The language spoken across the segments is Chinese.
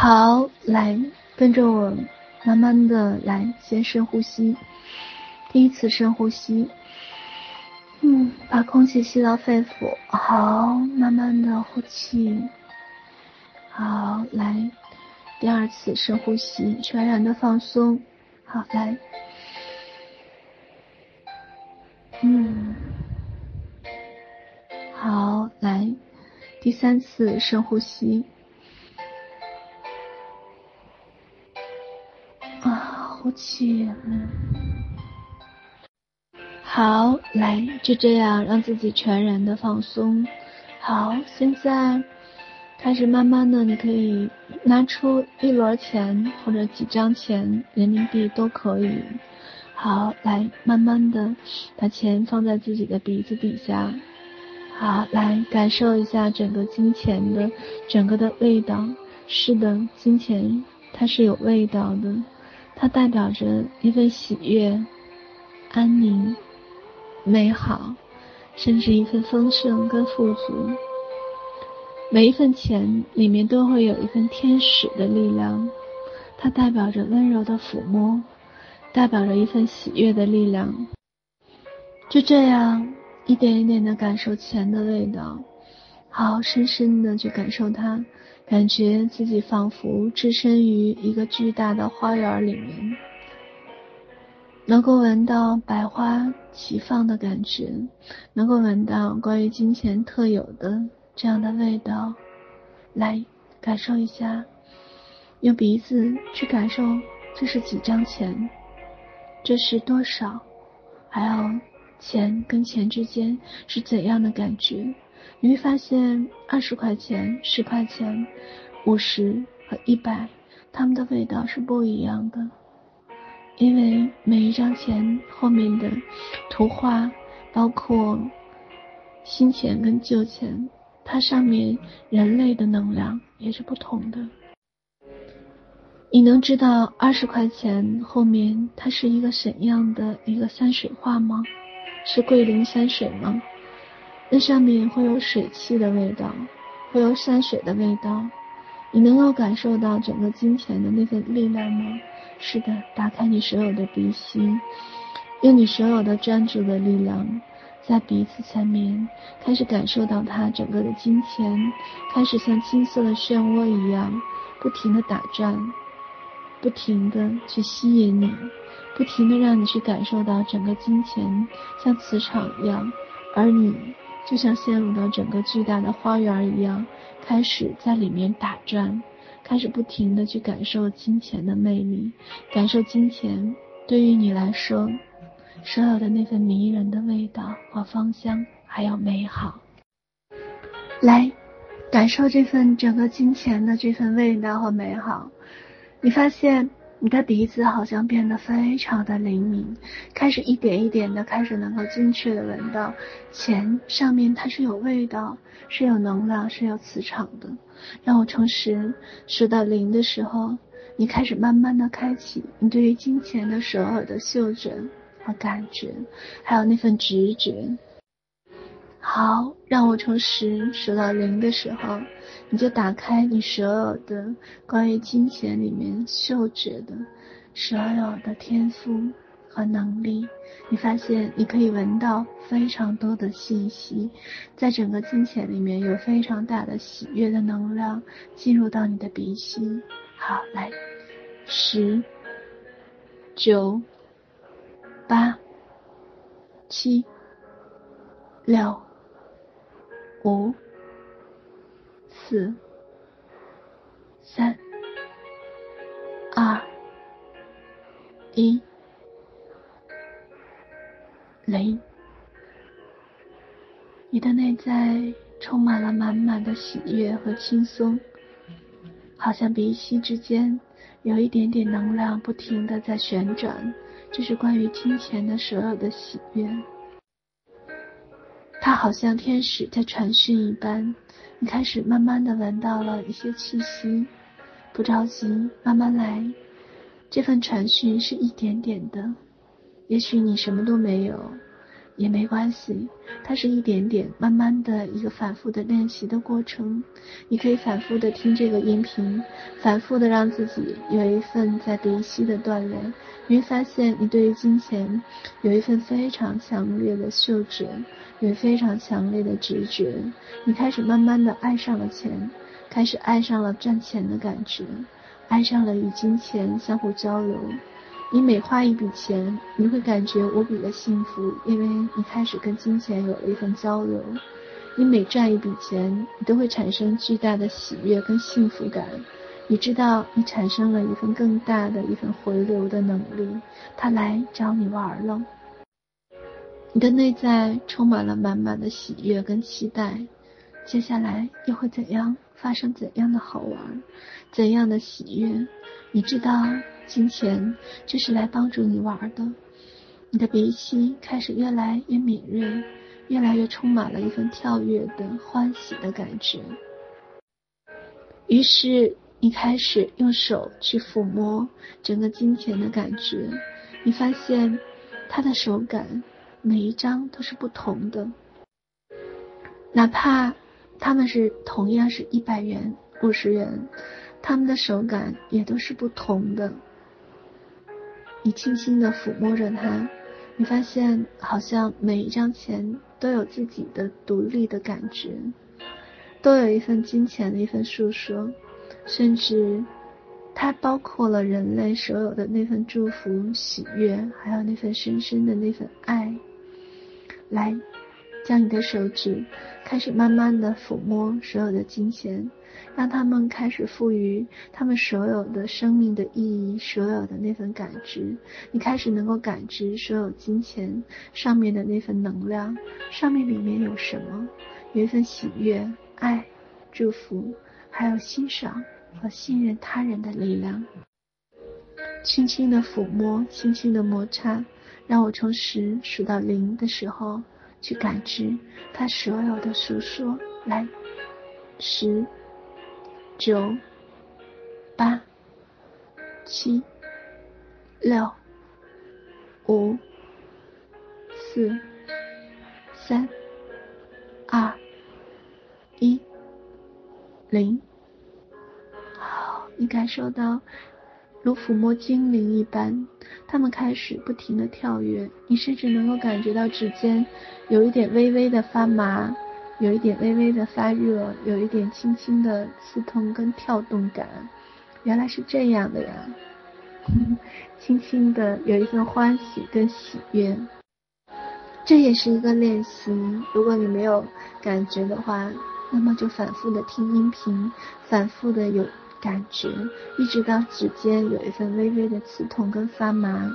好，来跟着我，慢慢的来，先深呼吸。第一次深呼吸，嗯，把空气吸到肺腑。好，慢慢的呼气。好，来，第二次深呼吸，全然的放松。好，来，嗯，好，来，第三次深呼吸。气，嗯，好，来，就这样让自己全然的放松。好，现在开始慢慢的，你可以拿出一摞钱或者几张钱，人民币都可以。好，来，慢慢的把钱放在自己的鼻子底下。好，来感受一下整个金钱的整个的味道。是的，金钱它是有味道的。它代表着一份喜悦、安宁、美好，甚至一份丰盛跟富足。每一份钱里面都会有一份天使的力量，它代表着温柔的抚摸，代表着一份喜悦的力量。就这样一点一点的感受钱的味道，好好深深的去感受它。感觉自己仿佛置身于一个巨大的花园里面，能够闻到百花齐放的感觉，能够闻到关于金钱特有的这样的味道，来感受一下，用鼻子去感受这是几张钱，这是多少，还有钱跟钱之间是怎样的感觉。你会发现，二十块钱、十块钱、五十和一百，它们的味道是不一样的，因为每一张钱后面的图画，包括新钱跟旧钱，它上面人类的能量也是不同的。你能知道二十块钱后面它是一个怎样的一个山水画吗？是桂林山水吗？那上面会有水汽的味道，会有山水的味道，你能够感受到整个金钱的那份力量吗？是的，打开你所有的鼻息，用你所有的专注的力量，在鼻子前面开始感受到它整个的金钱，开始像金色的漩涡一样，不停地打转，不停地去吸引你，不停地让你去感受到整个金钱像磁场一样，而你。就像陷入到整个巨大的花园一样，开始在里面打转，开始不停地去感受金钱的魅力，感受金钱对于你来说，所有的那份迷人的味道和芳香，还有美好。来，感受这份整个金钱的这份味道和美好，你发现。你的鼻子好像变得非常的灵敏，开始一点一点的开始能够精确的闻到钱上面它是有味道，是有能量，是有磁场的。让我从十数到零的时候，你开始慢慢的开启你对于金钱的所有的嗅觉和感觉，还有那份直觉。好，让我从十数到零的时候，你就打开你所有的关于金钱里面嗅觉的所有的天赋和能力。你发现你可以闻到非常多的信息，在整个金钱里面有非常大的喜悦的能量进入到你的鼻息。好，来，十、九、八、七、六。五、四、三、二、一、零，你的内在充满了满满的喜悦和轻松，好像鼻息之间有一点点能量不停的在旋转，这是关于金钱的所有的喜悦。他好像天使在传讯一般，你开始慢慢的闻到了一些气息，不着急，慢慢来。这份传讯是一点点的，也许你什么都没有，也没关系，它是一点点、慢慢的一个反复的练习的过程。你可以反复的听这个音频，反复的让自己有一份在鼻息的锻炼。你会发现，你对于金钱有一份非常强烈的嗅觉，有非常强烈的直觉。你开始慢慢的爱上了钱，开始爱上了赚钱的感觉，爱上了与金钱相互交流。你每花一笔钱，你会感觉无比的幸福，因为你开始跟金钱有了一份交流。你每赚一笔钱，你都会产生巨大的喜悦跟幸福感。你知道，你产生了一份更大的一份回流的能力，它来找你玩了。你的内在充满了满满的喜悦跟期待。接下来又会怎样？发生怎样的好玩？怎样的喜悦？你知道。金钱就是来帮助你玩的，你的鼻息开始越来越敏锐，越来越充满了一份跳跃的欢喜的感觉。于是你开始用手去抚摸整个金钱的感觉，你发现它的手感每一张都是不同的，哪怕他们是同样是一百元、五十元，他们的手感也都是不同的。你轻轻地抚摸着它，你发现好像每一张钱都有自己的独立的感觉，都有一份金钱的一份诉说，甚至它包括了人类所有的那份祝福、喜悦，还有那份深深的那份爱。来，将你的手指开始慢慢地抚摸所有的金钱。让他们开始赋予他们所有的生命的意义，所有的那份感知。你开始能够感知所有金钱上面的那份能量，上面里面有什么？有一份喜悦、爱、祝福，还有欣赏和信任他人的力量。轻轻的抚摸，轻轻的摩擦，让我从十数到零的时候去感知它所有的诉说。来，十。九、八、七、六、五、四、三、二、一、零。好，你感受到如抚摸精灵一般，他们开始不停地跳跃，你甚至能够感觉到指尖有一点微微的发麻。有一点微微的发热，有一点轻轻的刺痛跟跳动感，原来是这样的呀，轻轻的有一份欢喜跟喜悦，这也是一个练习。如果你没有感觉的话，那么就反复的听音频，反复的有感觉，一直到指尖有一份微微的刺痛跟发麻。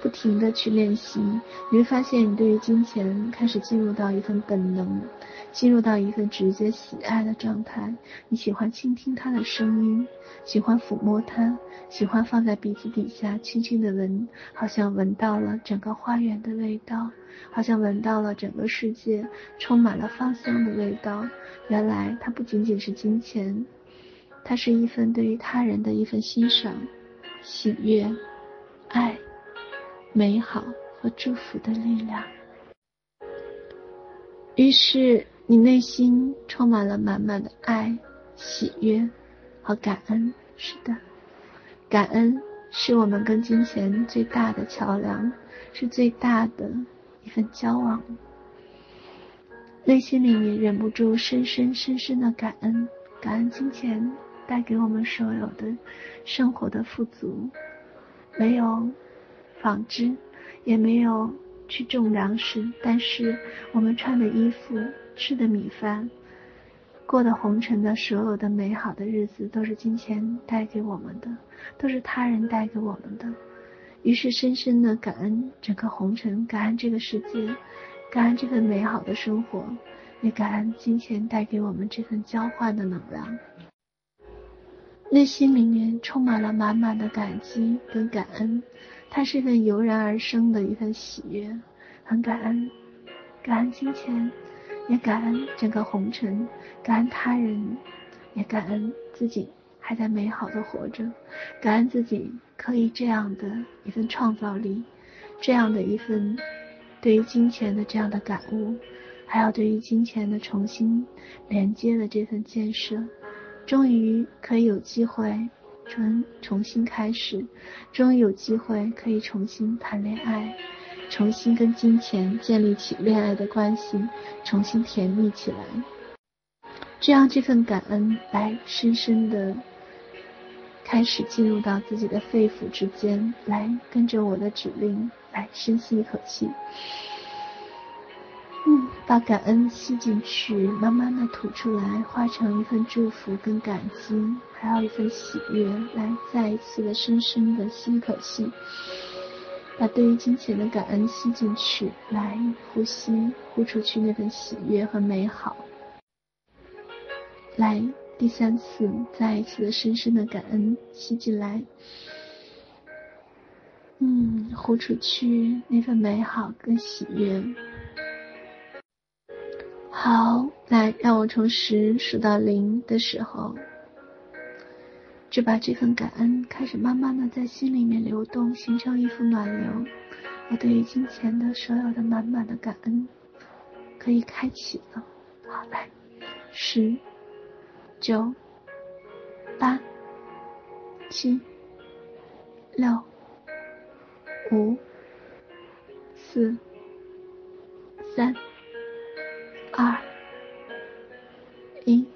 不停地去练习，你会发现你对于金钱开始进入到一份本能，进入到一份直接喜爱的状态。你喜欢倾听它的声音，喜欢抚摸它，喜欢放在鼻子底下轻轻地闻，好像闻到了整个花园的味道，好像闻到了整个世界充满了芳香的味道。原来它不仅仅是金钱，它是一份对于他人的一份欣赏、喜悦、爱。美好和祝福的力量。于是，你内心充满了满满的爱、喜悦和感恩。是的，感恩是我们跟金钱最大的桥梁，是最大的一份交往。内心里面忍不住深深深深的感恩，感恩金钱带给我们所有的生活的富足，没有。纺织也没有去种粮食，但是我们穿的衣服、吃的米饭、过的红尘的所有的美好的日子，都是金钱带给我们的，都是他人带给我们的。于是深深的感恩整个红尘，感恩这个世界，感恩这份美好的生活，也感恩金钱带给我们这份交换的能量。内心里面充满了满满的感激跟感恩。它是一份油然而生的一份喜悦，很感恩，感恩金钱，也感恩整个红尘，感恩他人，也感恩自己还在美好的活着，感恩自己可以这样的一份创造力，这样的一份对于金钱的这样的感悟，还有对于金钱的重新连接的这份建设，终于可以有机会重重新开始，终于有机会可以重新谈恋爱，重新跟金钱建立起恋爱的关系，重新甜蜜起来。这样这份感恩来深深的。开始进入到自己的肺腑之间，来跟着我的指令，来深吸一口气，嗯，把感恩吸进去，慢慢的吐出来，化成一份祝福跟感激，还有一份喜悦，来再一次的深深的吸一口气，把对于金钱的感恩吸进去，来呼吸，呼出去那份喜悦和美好，来。第三次，再一次的深深的感恩吸进来，嗯，呼出去那份美好跟喜悦。好，来，让我从十数到零的时候，就把这份感恩开始慢慢的在心里面流动，形成一幅暖流。我对于金钱的所有的满满的感恩可以开启了。好，来，十。九、八、七、六、五、四、三、二、一、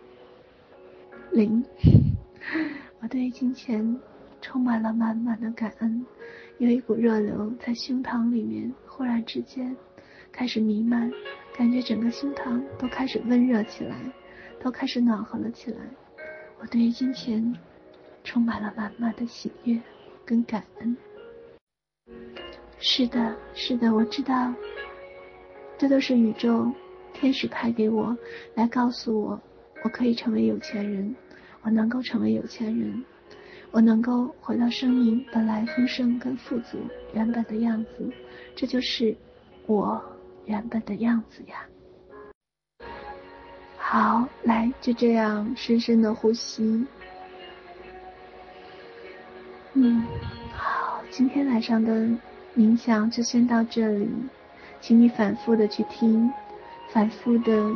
零。我对金钱充满了满满的感恩，有一股热流在胸膛里面忽然之间开始弥漫，感觉整个胸膛都开始温热起来。都开始暖和了起来，我对于金钱充满了满满的喜悦跟感恩。是的，是的，我知道，这都是宇宙天使派给我，来告诉我，我可以成为有钱人，我能够成为有钱人，我能够回到生命本来丰盛跟富足原本的样子，这就是我原本的样子呀。好，来，就这样深深的呼吸。嗯，好，今天晚上的冥想就先到这里，请你反复的去听，反复的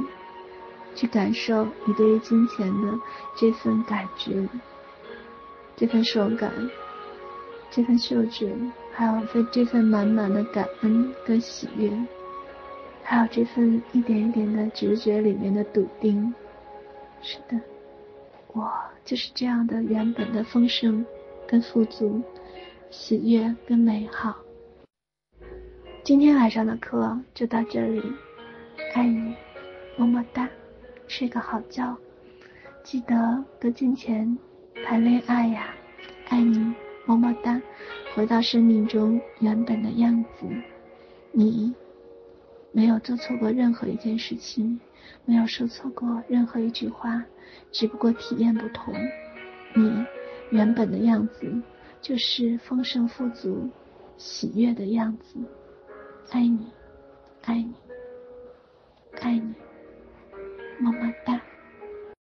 去感受你对于金钱的这份感觉，这份手感，这份嗅觉，还有这这份满满的感恩跟喜悦。还有这份一点一点的直觉里面的笃定，是的，我就是这样的原本的丰盛跟富足，喜悦跟美好。今天晚上的课就到这里，爱你，么么哒，睡个好觉，记得跟金钱谈恋爱呀，爱你，么么哒，回到生命中原本的样子，你。没有做错过任何一件事情，没有说错过任何一句话，只不过体验不同。你原本的样子就是丰盛富足、喜悦的样子。爱你，爱你，爱你，么么哒。